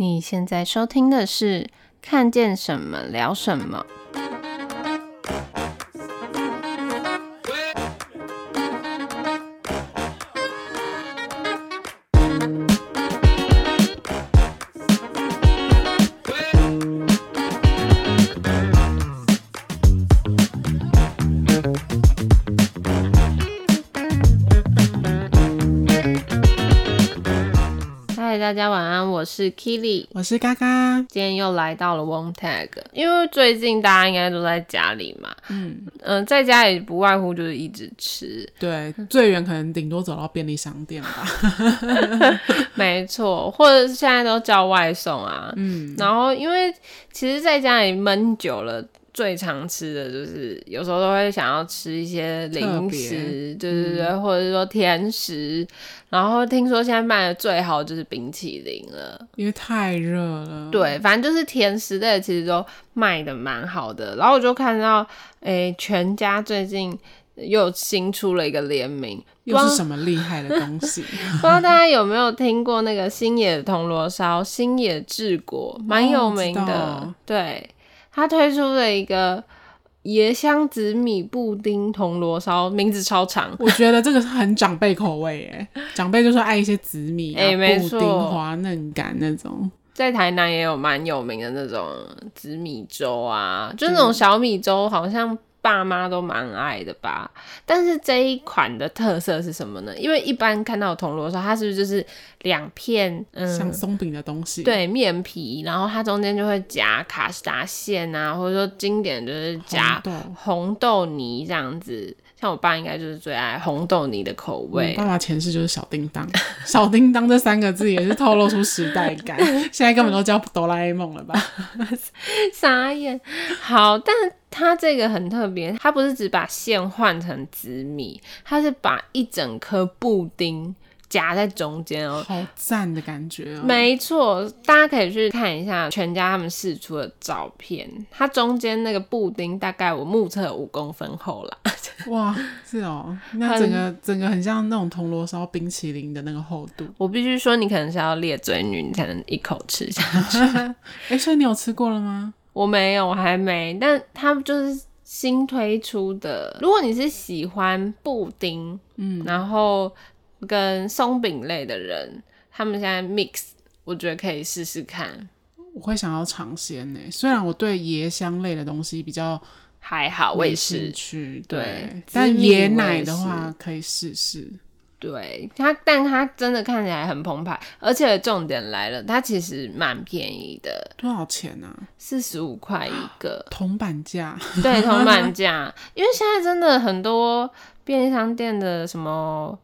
你现在收听的是《看见什么聊什么》。我是 Kili，我是嘎嘎，今天又来到了 Wong Tag，因为最近大家应该都在家里嘛，嗯嗯、呃，在家里不外乎就是一直吃，对，最远可能顶多走到便利商店吧，没错，或者是现在都叫外送啊，嗯，然后因为其实在家里闷久了。最常吃的就是有时候都会想要吃一些零食，对对对，嗯、或者是说甜食。然后听说现在卖的最好就是冰淇淋了，因为太热了。对，反正就是甜食类其实都卖的蛮好的。然后我就看到，哎、欸，全家最近又新出了一个联名，又是什么厉害的东西？不知道大家有没有听过那个星野铜锣烧、星野治国，蛮有名的，哦、对。他推出了一个椰香紫米布丁铜锣烧，名字超长。我觉得这个是很长辈口味诶，长辈就是爱一些紫米啊，欸、布丁滑嫩感那种。在台南也有蛮有名的那种紫米粥啊，就那种小米粥，好像。爸妈都蛮爱的吧，但是这一款的特色是什么呢？因为一般看到铜锣烧，它是不是就是两片嗯像松饼的东西？对，面皮，然后它中间就会夹卡士达馅啊，或者说经典就是夹红豆泥这样子。像我爸应该就是最爱红豆泥的口味。爸爸前世就是小叮当，小叮当这三个字也是透露出时代感，现在根本都叫哆啦 A 梦了吧？傻眼。好，但它这个很特别，它不是只把馅换成紫米，它是把一整颗布丁。夹在中间哦，好赞的感觉哦！没错，大家可以去看一下全家他们试出的照片，它中间那个布丁大概我目测五公分厚了。哇，是哦，那整个整个很像那种铜锣烧冰淇淋的那个厚度。我必须说，你可能是要裂嘴女，你才能一口吃下去。哎、欸，所以你有吃过了吗？我没有，我还没。但它就是新推出的。如果你是喜欢布丁，嗯，然后。跟松饼类的人，他们现在 mix，我觉得可以试试看。我会想要尝鲜呢，虽然我对椰香类的东西比较还好，我也是去对，对但椰奶的话可以试试。对它，但它真的看起来很澎湃，而且重点来了，它其实蛮便宜的。多少钱呢？四十五块一个，铜板价。对，铜板 价，因为现在真的很多便利商店的什么。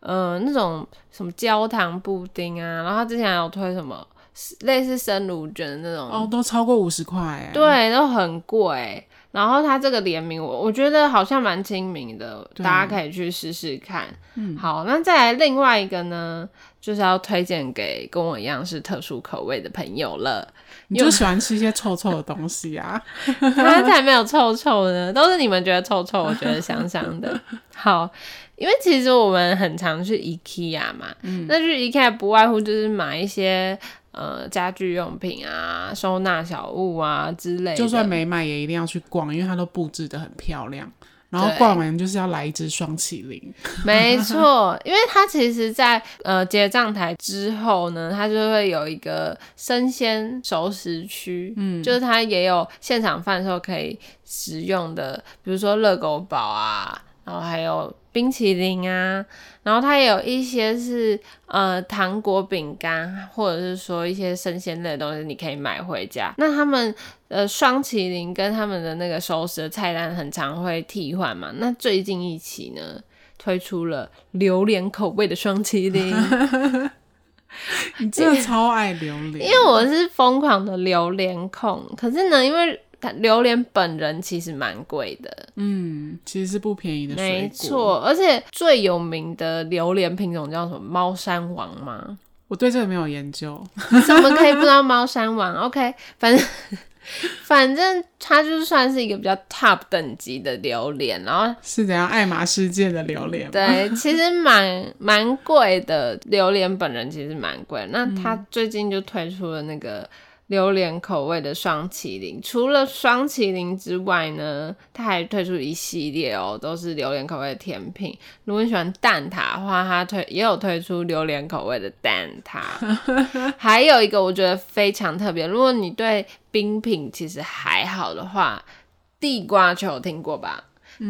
呃，那种什么焦糖布丁啊，然后他之前还有推什么类似生乳卷的那种，哦，都超过五十块哎，对，都很贵。然后它这个联名，我我觉得好像蛮亲民的，大家可以去试试看。嗯，好，那再来另外一个呢，就是要推荐给跟我一样是特殊口味的朋友了。你就喜欢吃一些臭臭的东西啊？它才没有臭臭呢，都是你们觉得臭臭，我觉得香香的。好。因为其实我们很常去 IKEA 嘛，嗯、那去 IKEA 不外乎就是买一些呃家具用品啊、收纳小物啊之类的。就算没买，也一定要去逛，因为它都布置的很漂亮。然后逛完就是要来一只双麒麟。没错，因为它其实在呃结账台之后呢，它就会有一个生鲜熟食区，嗯，就是它也有现场贩售可以食用的，比如说热狗堡啊，然后还有。冰淇淋啊，然后它也有一些是呃糖果饼干，或者是说一些生鲜类的东西，你可以买回家。那他们呃双麒麟跟他们的那个熟食的菜单很常会替换嘛。那最近一期呢，推出了榴莲口味的双麒麟。你真的超爱榴莲，因为我是疯狂的榴莲控。可是呢，因为榴莲本人其实蛮贵的，嗯，其实是不便宜的水果。没错，而且最有名的榴莲品种叫什么？猫山王吗？我对这个没有研究，怎么可以不知道猫山王？OK，反正 反正它就算是一个比较 top 等级的榴莲，然后是怎样爱马仕界的榴莲？对，其实蛮蛮贵的，榴莲本人其实蛮贵。那它最近就推出了那个。榴莲口味的双麒麟，除了双麒麟之外呢，它还推出一系列哦，都是榴莲口味的甜品。如果你喜欢蛋挞的话，它推也有推出榴莲口味的蛋挞。还有一个我觉得非常特别，如果你对冰品其实还好的话，地瓜球听过吧？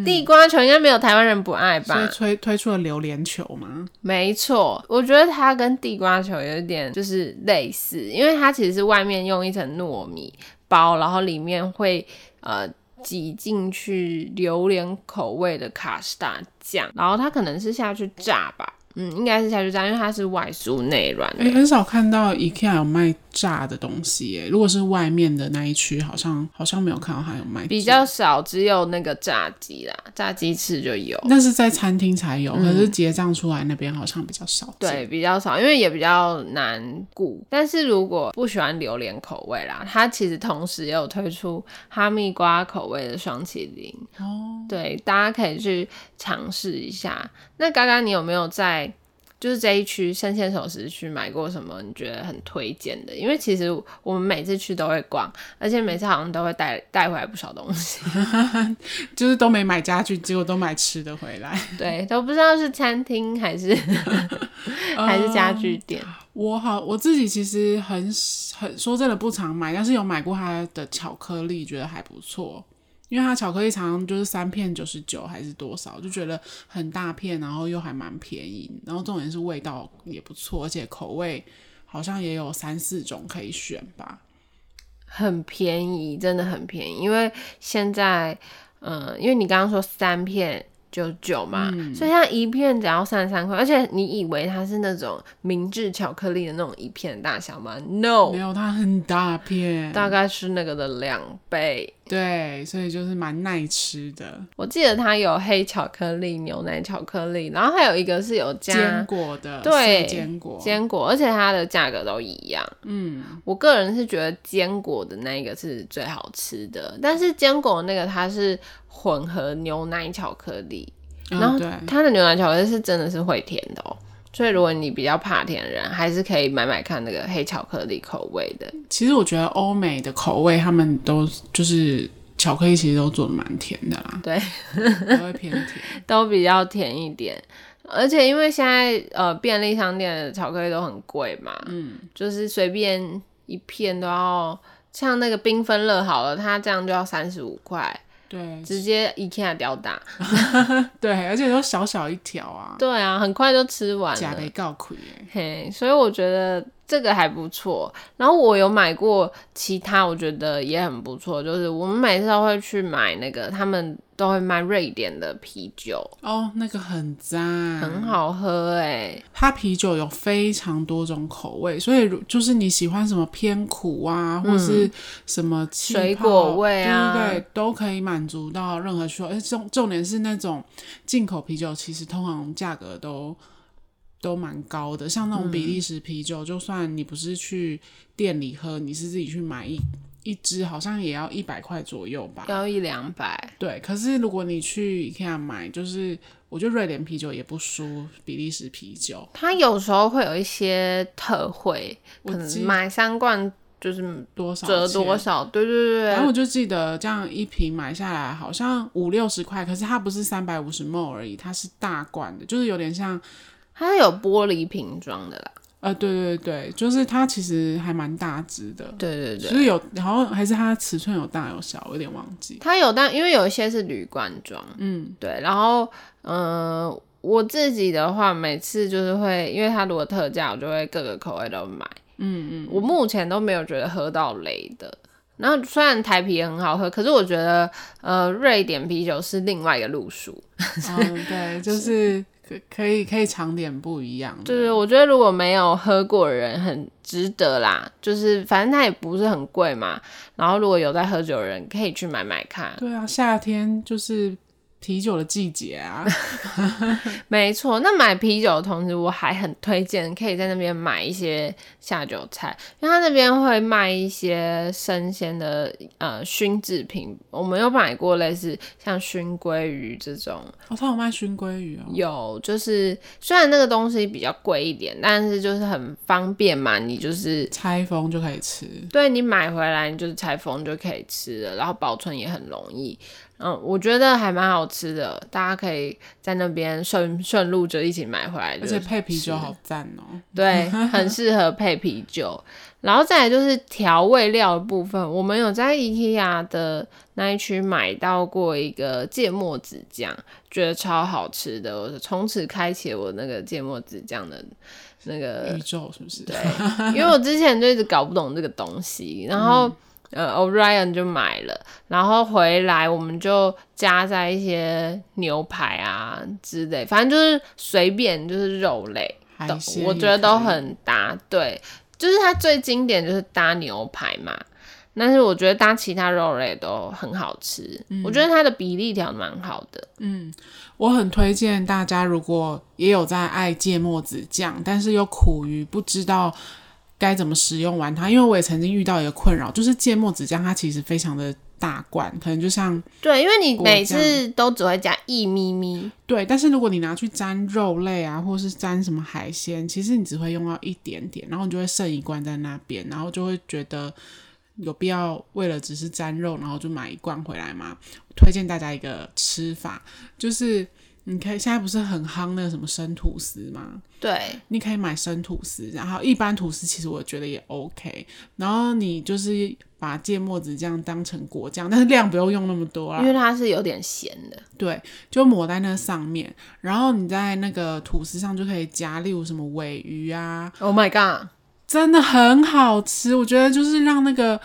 地瓜球应该没有台湾人不爱吧？所以推推出了榴莲球吗？没错，我觉得它跟地瓜球有一点就是类似，因为它其实是外面用一层糯米包，然后里面会呃挤进去榴莲口味的卡士达酱，然后它可能是下去炸吧。嗯，应该是下去炸，因为它是外酥内软。哎、欸，很少看到 IKEA 有卖炸的东西耶。如果是外面的那一区，好像好像没有看到它有卖。比较少，只有那个炸鸡啦，炸鸡翅就有。那是在餐厅才有，可是结账出来那边好像比较少。对，比较少，因为也比较难顾。但是如果不喜欢榴莲口味啦，它其实同时也有推出哈密瓜口味的双淇淋。哦，对，大家可以去尝试一下。那刚刚你有没有在？就是这一区生鲜熟食区买过什么你觉得很推荐的？因为其实我们每次去都会逛，而且每次好像都会带带回来不少东西，就是都没买家具，结果都买吃的回来。对，都不知道是餐厅还是 还是家具店。呃，我好，我自己其实很很说真的不常买，但是有买过它的巧克力，觉得还不错。因为它巧克力常常就是三片九十九还是多少，就觉得很大片，然后又还蛮便宜，然后重点是味道也不错，而且口味好像也有三四种可以选吧，很便宜，真的很便宜。因为现在，嗯、呃，因为你刚刚说三片。九九嘛，嗯、所以它一片只要三十三块，而且你以为它是那种明治巧克力的那种一片的大小吗？No，没有，它很大片，大概是那个的两倍。对，所以就是蛮耐吃的。我记得它有黑巧克力、牛奶巧克力，然后还有一个是有加坚果的，对，坚果，坚果，而且它的价格都一样。嗯，我个人是觉得坚果的那个是最好吃的，但是坚果那个它是。混合牛奶巧克力，然后它的牛奶巧克力是真的是会甜的哦，所以如果你比较怕甜的人，还是可以买买看那个黑巧克力口味的。其实我觉得欧美的口味，他们都就是巧克力，其实都做的蛮甜的啦。对，都会偏甜，都比较甜一点。而且因为现在呃便利商店的巧克力都很贵嘛，嗯，就是随便一片都要，像那个缤纷乐好了，它这样就要三十五块。对，直接 IKEA 吊打，对，而且都小小一条啊。对啊，很快就吃完了。假的告亏嘿，所以我觉得这个还不错。然后我有买过其他，我觉得也很不错。就是我们每次都会去买那个他们。都会卖瑞典的啤酒哦，那个很赞，很好喝哎。它啤酒有非常多种口味，所以就是你喜欢什么偏苦啊，或是什么水果味啊，对都可以满足到任何需求。而且重重点是那种进口啤酒，其实通常价格都都蛮高的。像那种比利时啤酒，嗯、就算你不是去店里喝，你是自己去买一。一支好像也要一百块左右吧，要一两百。对，可是如果你去 IKEA 买，就是我觉得瑞典啤酒也不输比利时啤酒。它有时候会有一些特惠，可能买三罐就是多少折多少。对对对。然后我就记得这样一瓶买下来好像五六十块，可是它不是三百五十 ml 而已，它是大罐的，就是有点像它有玻璃瓶装的啦。呃，对对对，就是它其实还蛮大只的，对对对，就是有，然后还是它尺寸有大有小，我有点忘记。它有但，因为有一些是铝罐装，嗯，对。然后，嗯、呃，我自己的话，每次就是会，因为它如果特价，我就会各个口味都买，嗯嗯。我目前都没有觉得喝到雷的。然后虽然台啤也很好喝，可是我觉得，呃，瑞典啤酒是另外一个路数。嗯，对，就是。可以可以尝点不一样的，对，我觉得如果没有喝过的人，很值得啦。就是反正它也不是很贵嘛，然后如果有在喝酒的人，可以去买买看。对啊，夏天就是啤酒的季节啊，没错。那买啤酒的同时，我还很推荐可以在那边买一些下酒菜，因为他那边会卖一些生鲜的呃熏制品。我们有买过类似像熏鲑鱼这种。哦，他有卖熏鲑鱼哦。有，就是虽然那个东西比较贵一点，但是就是很方便嘛，你就是拆封就可以吃。对，你买回来，你就是拆封就可以吃了，然后保存也很容易。嗯，我觉得还蛮好吃的，大家可以在那边顺顺路就一起买回来，而且配啤酒好赞哦。对，很适合配啤酒。然后再来就是调味料的部分，我们有在 IKEA 的那一区买到过一个芥末子酱，觉得超好吃的，我从此开启我那个芥末子酱的那个宇宙，是不是？对，因为我之前就一直搞不懂这个东西，然后。嗯呃，Orion 就买了，然后回来我们就加在一些牛排啊之类，反正就是随便就是肉类，我觉得都很搭。对，就是它最经典就是搭牛排嘛，但是我觉得搭其他肉类都很好吃。嗯、我觉得它的比例调蛮好的。嗯，我很推荐大家，如果也有在爱芥末子酱，但是又苦于不知道。该怎么使用完它？因为我也曾经遇到一个困扰，就是芥末子酱它其实非常的大罐，可能就像对，因为你每次都只会加一咪咪，对。但是如果你拿去沾肉类啊，或是沾什么海鲜，其实你只会用到一点点，然后你就会剩一罐在那边，然后就会觉得有必要为了只是沾肉，然后就买一罐回来吗？推荐大家一个吃法，就是。你可以现在不是很夯那个什么生吐司吗？对，你可以买生吐司，然后一般吐司其实我觉得也 OK。然后你就是把芥末子酱当成果酱，但是量不用用那么多啊，因为它是有点咸的。对，就抹在那上面，然后你在那个吐司上就可以加，例如什么尾鱼啊。Oh my god，真的很好吃，我觉得就是让那个。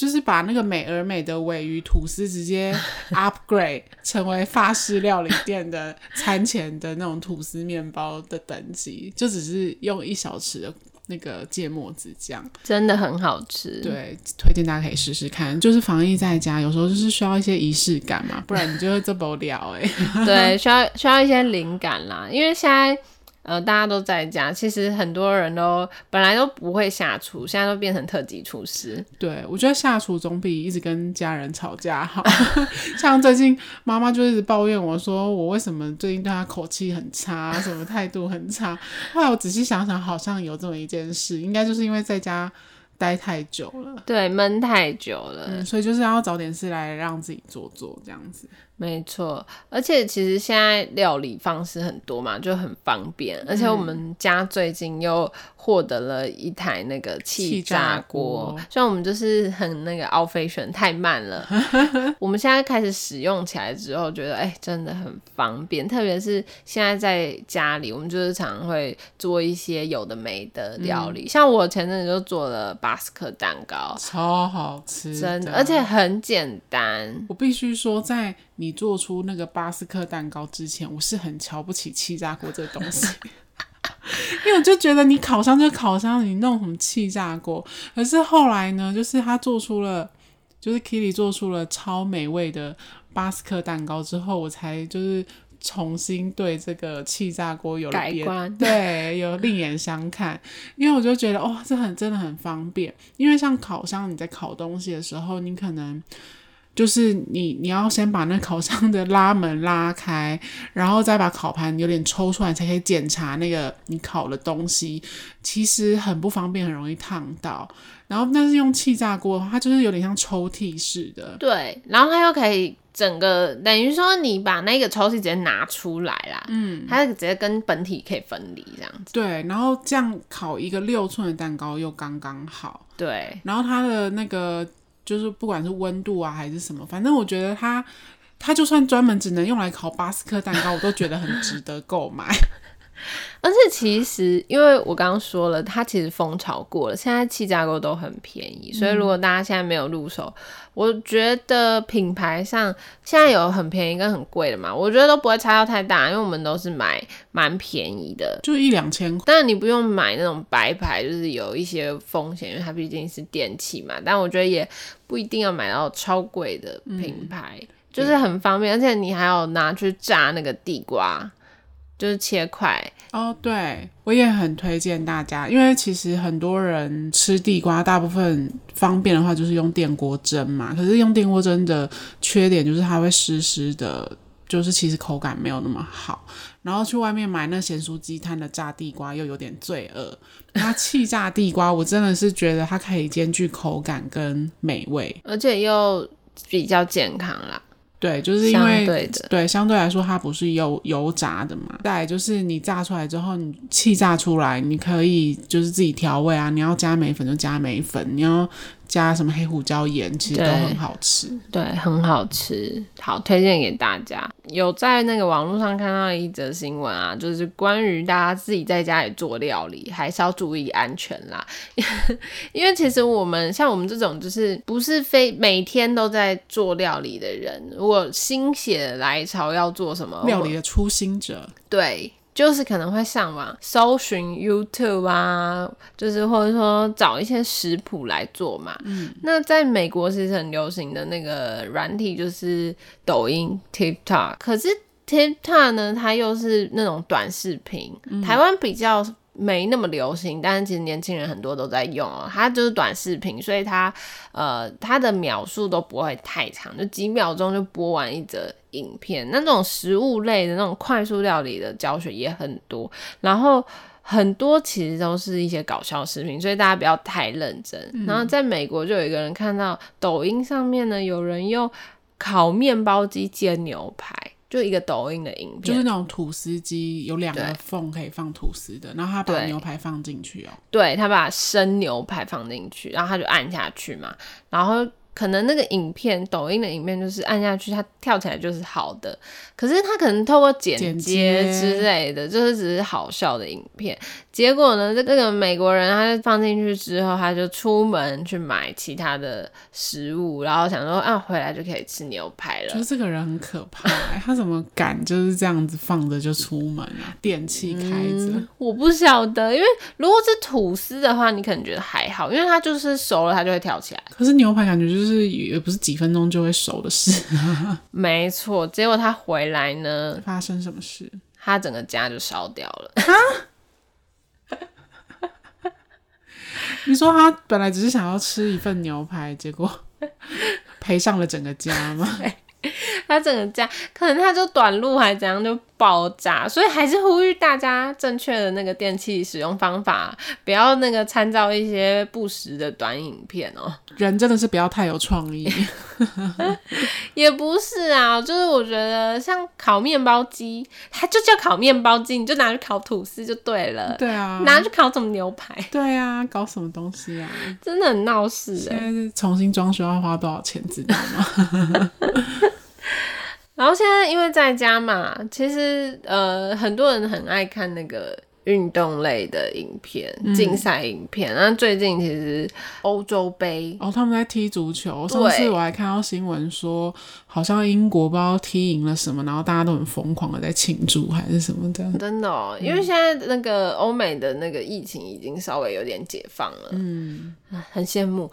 就是把那个美而美的尾鱼吐司直接 upgrade 成为法式料理店的餐前的那种吐司面包的等级，就只是用一小匙的那个芥末子酱，真的很好吃。对，推荐大家可以试试看。就是防疫在家，有时候就是需要一些仪式感嘛，不然你就会这么无聊哎。对，需要需要一些灵感啦，因为现在。呃，大家都在家，其实很多人都本来都不会下厨，现在都变成特级厨师。对，我觉得下厨总比一直跟家人吵架好。像最近妈妈就一直抱怨我说，我为什么最近对她口气很差，什么态度很差。后来我仔细想想，好像有这么一件事，应该就是因为在家待太久了，对，闷太久了，嗯，所以就是要找点事来让自己做做这样子。没错，而且其实现在料理方式很多嘛，就很方便。而且我们家最近又获得了一台那个气炸锅，虽然我们就是很那个 fashion 太慢了。我们现在开始使用起来之后，觉得哎、欸，真的很方便。特别是现在在家里，我们就是常常会做一些有的没的料理，嗯、像我前阵子就做了巴斯克蛋糕，超好吃，真的，而且很简单。我必须说，在你做出那个巴斯克蛋糕之前，我是很瞧不起气炸锅这个东西，因为我就觉得你烤箱就烤箱，你弄什么气炸锅？可是后来呢，就是他做出了，就是 Kitty 做出了超美味的巴斯克蛋糕之后，我才就是重新对这个气炸锅有了改观，对，有另眼相看。因为我就觉得，哦，这很真的很方便。因为像烤箱，你在烤东西的时候，你可能。就是你，你要先把那烤箱的拉门拉开，然后再把烤盘有点抽出来，才可以检查那个你烤的东西。其实很不方便，很容易烫到。然后，但是用气炸锅的话，它就是有点像抽屉似的。对，然后它又可以整个等于说你把那个抽屉直接拿出来啦，嗯，它直接跟本体可以分离这样子。对，然后这样烤一个六寸的蛋糕又刚刚好。对，然后它的那个。就是不管是温度啊还是什么，反正我觉得它，它就算专门只能用来烤巴斯克蛋糕，我都觉得很值得购买。而且其实，因为我刚刚说了，它其实风潮过了，现在气炸锅都很便宜，所以如果大家现在没有入手，嗯、我觉得品牌上现在有很便宜跟很贵的嘛，我觉得都不会差到太大，因为我们都是买蛮便宜的，就一两千块。当然你不用买那种白牌，就是有一些风险，因为它毕竟是电器嘛。但我觉得也不一定要买到超贵的品牌。嗯就是很方便，而且你还有拿去炸那个地瓜，就是切块。哦，对，我也很推荐大家，因为其实很多人吃地瓜，大部分方便的话就是用电锅蒸嘛。可是用电锅蒸的缺点就是它会湿湿的，就是其实口感没有那么好。然后去外面买那咸酥鸡摊的炸地瓜又有点罪恶。它气炸地瓜，我真的是觉得它可以兼具口感跟美味，而且又比较健康啦。对，就是因为对相对来说它不是油油炸的嘛。再就是你炸出来之后，你气炸出来，你可以就是自己调味啊。你要加梅粉就加梅粉，你要。加什么黑胡椒盐，其实都很好吃。对，对，很好吃，好推荐给大家。有在那个网络上看到一则新闻啊，就是关于大家自己在家里做料理，还是要注意安全啦。因为其实我们像我们这种就是不是非每天都在做料理的人，如果心血来潮要做什么料理的初心者，对。就是可能会上网搜寻 YouTube 啊，就是或者说找一些食谱来做嘛。嗯，那在美国其实很流行的那个软体就是抖音 TikTok，可是 TikTok 呢，它又是那种短视频，嗯、台湾比较没那么流行，但是其实年轻人很多都在用哦。它就是短视频，所以它呃它的秒数都不会太长，就几秒钟就播完一则。影片，那种食物类的那种快速料理的教学也很多，然后很多其实都是一些搞笑视频，所以大家不要太认真。嗯、然后在美国就有一个人看到抖音上面呢，有人用烤面包机煎牛排，就一个抖音的影片，就是那种吐司机有两个缝可以放吐司的，然后他把牛排放进去哦，对，他把生牛排放进去，然后他就按下去嘛，然后。可能那个影片，抖音的影片就是按下去，它跳起来就是好的。可是他可能透过剪接之类的，就是只是好笑的影片。结果呢，这个美国人他就放进去之后，他就出门去买其他的食物，然后想说啊，回来就可以吃牛排了。就是这个人很可怕，他怎么敢就是这样子放着就出门啊？电器开着、嗯，我不晓得。因为如果是吐司的话，你可能觉得还好，因为它就是熟了，它就会跳起来。可是牛排感觉就是也不是几分钟就会熟的事。没错，结果他回来呢，发生什么事？他整个家就烧掉了。你说他本来只是想要吃一份牛排，结果 赔上了整个家吗？他整个家可能他就短路还怎样就爆炸，所以还是呼吁大家正确的那个电器使用方法，不要那个参照一些不实的短影片哦。人真的是不要太有创意，也不是啊，就是我觉得像烤面包机，它就叫烤面包机，你就拿去烤吐司就对了。对啊，拿去烤什么牛排？对啊，搞什么东西啊？真的很闹事欸。现在重新装修要花多少钱？知道吗？然后现在因为在家嘛，其实呃很多人很爱看那个运动类的影片、竞赛影片。那、嗯、最近其实欧洲杯哦，他们在踢足球。上次我还看到新闻说，好像英国不知道踢赢了什么，然后大家都很疯狂的在庆祝还是什么的。真的哦，因为现在那个欧美的那个疫情已经稍微有点解放了，嗯，很羡慕。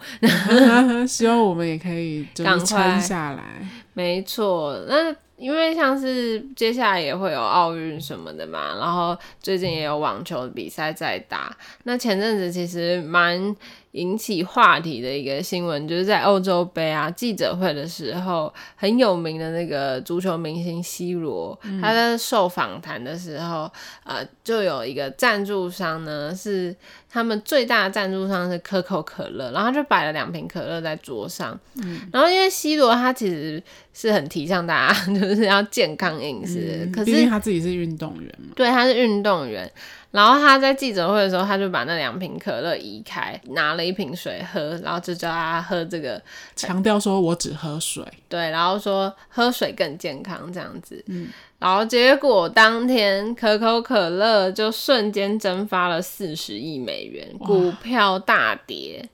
希望我们也可以就是撑下来。没错，那因为像是接下来也会有奥运什么的嘛，然后最近也有网球比赛在打。那前阵子其实蛮引起话题的一个新闻，就是在欧洲杯啊记者会的时候，很有名的那个足球明星 C 罗，嗯、他在受访谈的时候，呃，就有一个赞助商呢是。他们最大的赞助商是可口可乐，然后就摆了两瓶可乐在桌上。嗯，然后因为 C 罗他其实是很提倡大家 就是要健康饮食，嗯、可是毕竟他自己是运动员嘛。对，他是运动员。然后他在记者会的时候，他就把那两瓶可乐移开，拿了一瓶水喝，然后就叫他喝这个，强调说我只喝水。对，然后说喝水更健康这样子。嗯。然后结果当天可口可乐就瞬间蒸发了四十亿美元，股票大跌。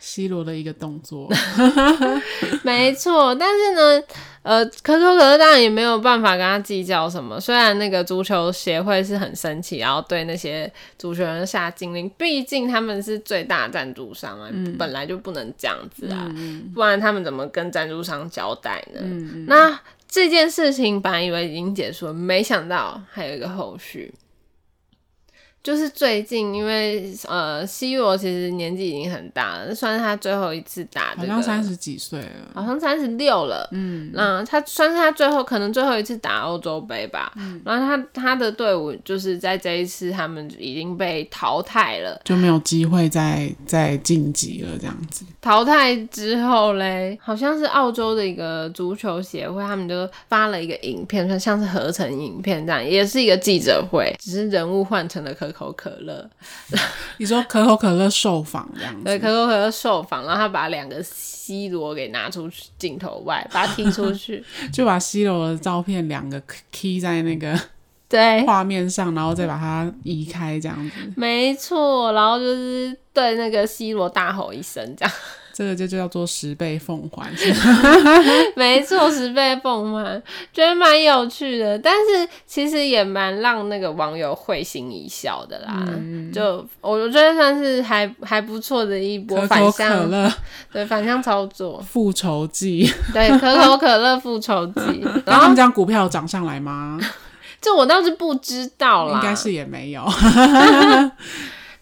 C 罗的一个动作，没错。但是呢，呃，可口可乐当然也没有办法跟他计较什么。虽然那个足球协会是很生气，然后对那些足球人下禁令，毕竟他们是最大赞助商啊，嗯、本来就不能这样子啊，嗯、不然他们怎么跟赞助商交代呢？嗯、那这件事情本来以为已经结束了，没想到还有一个后续。就是最近，因为呃，C 罗其实年纪已经很大了，算是他最后一次打，这个，好像三十几岁了，好像三十六了。嗯，那他算是他最后可能最后一次打欧洲杯吧。嗯，然后他他的队伍就是在这一次他们已经被淘汰了，就没有机会再再晋级了这样子。淘汰之后嘞，好像是澳洲的一个足球协会，他们就发了一个影片，算像是合成影片这样，也是一个记者会，只是人物换成了可口可乐。你说可口可乐受访这样子？对，可口可乐受访，然后他把两个 C 罗给拿出去镜头外，把他踢出去，就把 C 罗的照片两个 key 在那个 对画面上，然后再把它移开这样子。没错，然后就是对那个 C 罗大吼一声这样。这个就叫做十倍奉还，没错，十倍奉还，觉得蛮有趣的，但是其实也蛮让那个网友会心一笑的啦。嗯、就我觉得算是还还不错的一波反向，可口可乐对反向操作，复仇记，对可口可乐复仇记。然后他们这样股票涨上来吗？这我倒是不知道啦，应该是也没有。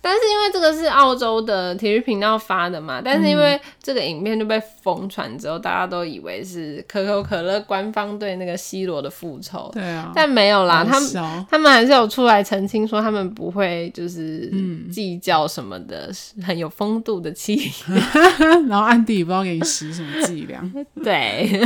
但是因为这个是澳洲的体育频道发的嘛，但是因为这个影片就被疯传之后，嗯、大家都以为是可口可乐官方对那个 C 罗的复仇。对啊，但没有啦，他们他们还是有出来澄清说他们不会就是计较什么的，嗯、很有风度的气。然后暗地里不知道给你使什么伎俩。对，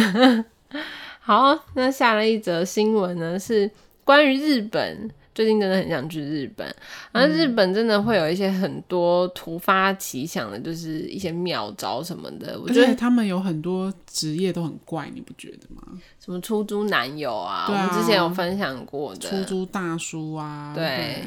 好，那下了一则新闻呢，是关于日本。最近真的很想去日本，然后日本真的会有一些很多突发奇想的，就是一些妙招什么的。我觉得他们有很多职业都很怪，你不觉得吗？什么出租男友啊，啊我们之前有分享过的出租大叔啊。对，对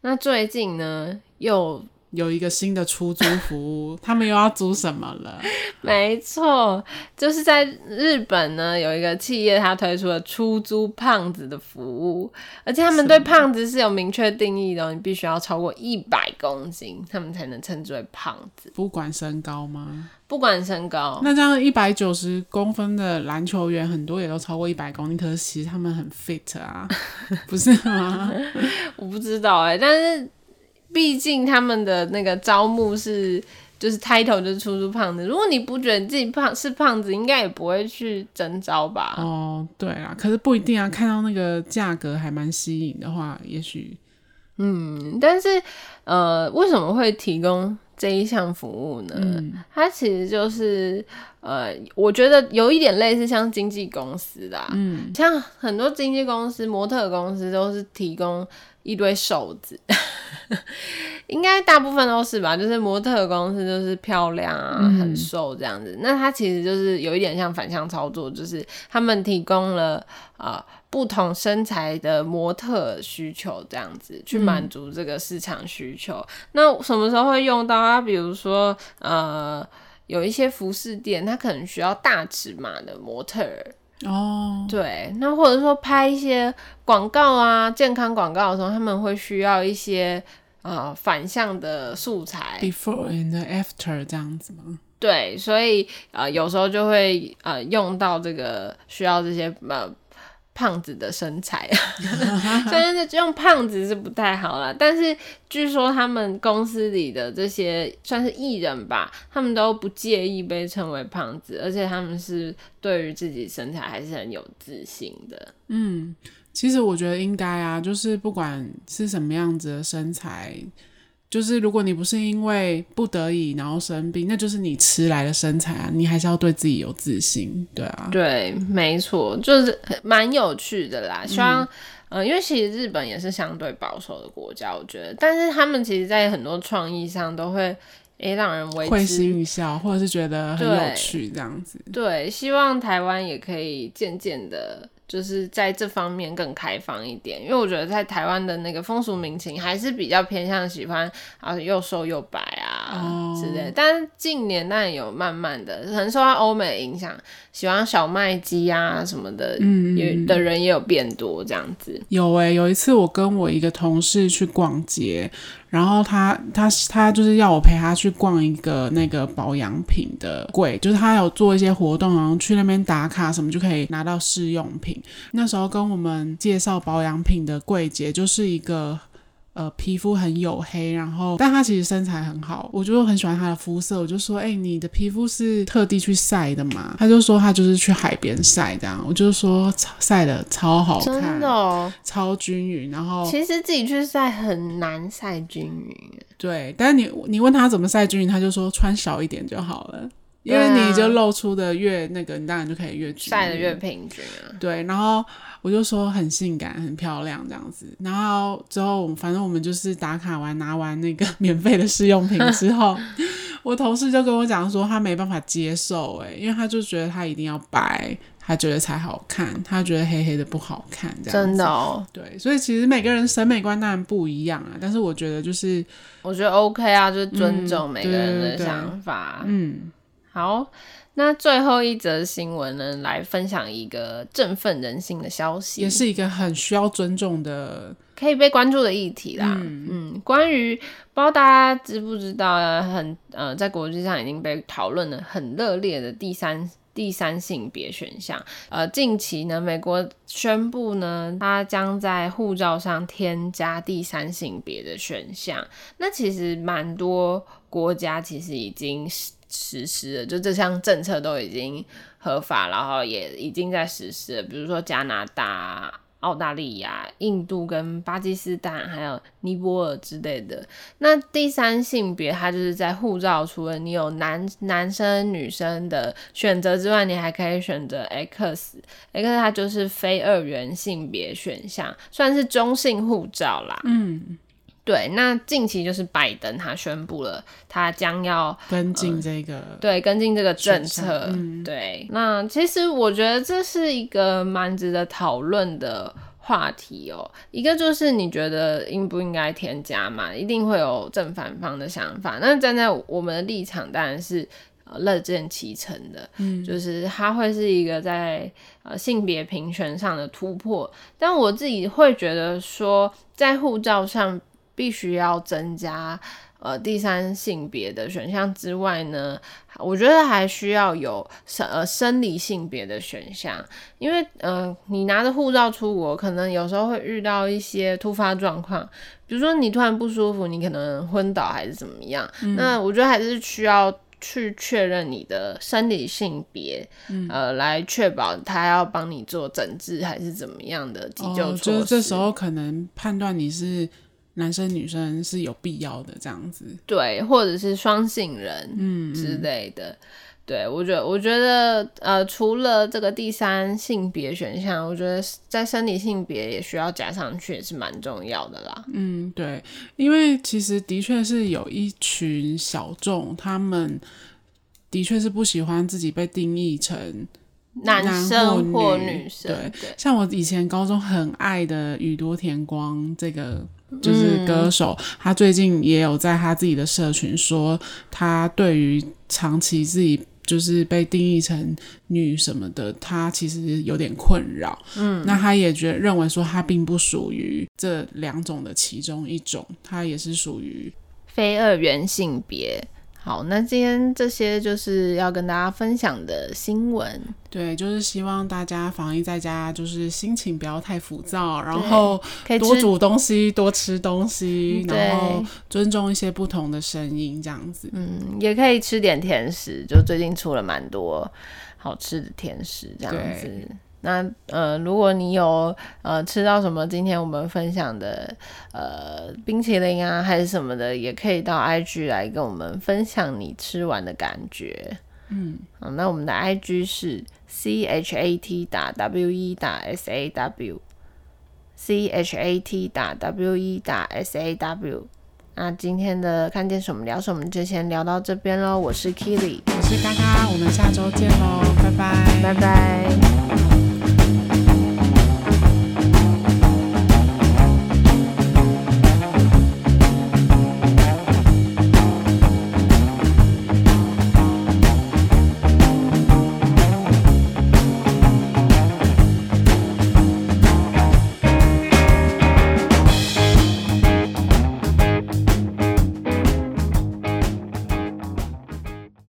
那最近呢又。有一个新的出租服务，他们又要租什么了？没错，就是在日本呢，有一个企业，它推出了出租胖子的服务，而且他们对胖子是有明确定义的，你必须要超过一百公斤，他们才能称之为胖子。不管身高吗？不管身高。那这样一百九十公分的篮球员，很多也都超过一百公斤，可是其实他们很 fit 啊，不是吗？我不知道哎、欸，但是。毕竟他们的那个招募是就是 title 就是出租胖子，如果你不觉得自己胖是胖子，应该也不会去征招吧？哦，对啊，可是不一定啊，看到那个价格还蛮吸引的话，也许，嗯，但是呃，为什么会提供这一项服务呢？嗯，它其实就是呃，我觉得有一点类似像经纪公司的，嗯，像很多经纪公司、模特公司都是提供一堆瘦子。应该大部分都是吧，就是模特公司就是漂亮啊，嗯、很瘦这样子。那它其实就是有一点像反向操作，就是他们提供了啊、呃、不同身材的模特需求这样子，去满足这个市场需求。嗯、那什么时候会用到啊？比如说呃，有一些服饰店，它可能需要大尺码的模特儿。哦，对，那或者说拍一些广告啊，健康广告的时候，他们会需要一些呃反向的素材，before and after 这样子吗？对，所以呃有时候就会呃用到这个需要这些呃。胖子的身材，虽然是用胖子是不太好啦，但是据说他们公司里的这些算是艺人吧，他们都不介意被称为胖子，而且他们是对于自己身材还是很有自信的。嗯，其实我觉得应该啊，就是不管是什么样子的身材。就是如果你不是因为不得已然后生病，那就是你迟来的身材啊，你还是要对自己有自信，对啊，对，没错，就是蛮有趣的啦。希望，嗯、呃，因为其实日本也是相对保守的国家，我觉得，但是他们其实在很多创意上都会诶让人为之会心一笑，或者是觉得很有趣这样子。对，对，希望台湾也可以渐渐的。就是在这方面更开放一点，因为我觉得在台湾的那个风俗民情还是比较偏向喜欢啊又瘦又白啊，啊之类。但近年那有慢慢的，可能受到欧美影响，喜欢小麦鸡啊什么的，嗯，也的人也有变多这样子。有诶、欸，有一次我跟我一个同事去逛街。然后他他他就是要我陪他去逛一个那个保养品的柜，就是他有做一些活动，然后去那边打卡什么就可以拿到试用品。那时候跟我们介绍保养品的柜姐就是一个。呃，皮肤很黝黑，然后，但他其实身材很好，我就很喜欢他的肤色，我就说，哎、欸，你的皮肤是特地去晒的吗？他就说他就是去海边晒这样，我就说晒的超好看，真的、哦，超均匀，然后其实自己去晒很难晒均匀，对，但是你你问他怎么晒均匀，他就说穿少一点就好了，因为你就露出的越那个，你当然就可以越晒的越平均啊，对，然后。我就说很性感、很漂亮这样子，然后之后反正我们就是打卡完拿完那个 免费的试用品之后，我同事就跟我讲说他没办法接受诶，因为他就觉得他一定要白，他觉得才好看，他觉得黑黑的不好看这样子。真的哦，对，所以其实每个人审美观当然不一样啊，但是我觉得就是我觉得 OK 啊，就是尊重每个人的想法。嗯，嗯好。那最后一则新闻呢，来分享一个振奋人心的消息，也是一个很需要尊重的、可以被关注的议题啦。嗯，嗯关于不知道大家知不知道啊，很呃，在国际上已经被讨论的很热烈的第三第三性别选项。呃，近期呢，美国宣布呢，它将在护照上添加第三性别的选项。那其实蛮多国家其实已经实施了，就这项政策都已经合法，然后也已经在实施了。比如说加拿大、澳大利亚、印度跟巴基斯坦，还有尼泊尔之类的。那第三性别，它就是在护照除了你有男男生、女生的选择之外，你还可以选择 X。X 它就是非二元性别选项，算是中性护照啦。嗯。对，那近期就是拜登他宣布了，他将要跟进这个、呃，对，跟进这个政策。嗯、对，那其实我觉得这是一个蛮值得讨论的话题哦。一个就是你觉得应不应该添加嘛？一定会有正反方的想法。那站在我们的立场，当然是呃乐见其成的。嗯，就是它会是一个在呃性别平权上的突破。但我自己会觉得说，在护照上。必须要增加呃第三性别的选项之外呢，我觉得还需要有生呃生理性别的选项，因为呃你拿着护照出国，可能有时候会遇到一些突发状况，比如说你突然不舒服，你可能昏倒还是怎么样，嗯、那我觉得还是需要去确认你的生理性别，嗯、呃，来确保他要帮你做诊治还是怎么样的急救措施。哦，就是这时候可能判断你是。男生女生是有必要的这样子，对，或者是双性人，嗯之类的，嗯、对我觉得，我觉得，呃，除了这个第三性别选项，我觉得在生理性别也需要加上去，也是蛮重要的啦。嗯，对，因为其实的确是有一群小众，他们的确是不喜欢自己被定义成男生或女生，对，对像我以前高中很爱的宇多田光这个。就是歌手，嗯、他最近也有在他自己的社群说，他对于长期自己就是被定义成女什么的，他其实有点困扰。嗯，那他也觉得认为说他并不属于这两种的其中一种，他也是属于非二元性别。好，那今天这些就是要跟大家分享的新闻。对，就是希望大家防疫在家，就是心情不要太浮躁，然后多煮东西，多吃东西，然后尊重一些不同的声音，这样子。嗯，也可以吃点甜食，就最近出了蛮多好吃的甜食，这样子。那呃，如果你有呃吃到什么今天我们分享的呃冰淇淋啊，还是什么的，也可以到 IG 来跟我们分享你吃完的感觉。嗯，好，那我们的 IG 是 C H A T 打 W E 打 S A W，C H A T 打 W E 打 S A W。那今天的看见什么聊什么就先聊到这边喽。我是 Keely，我是嘎嘎，我们下周见喽，拜拜，拜拜。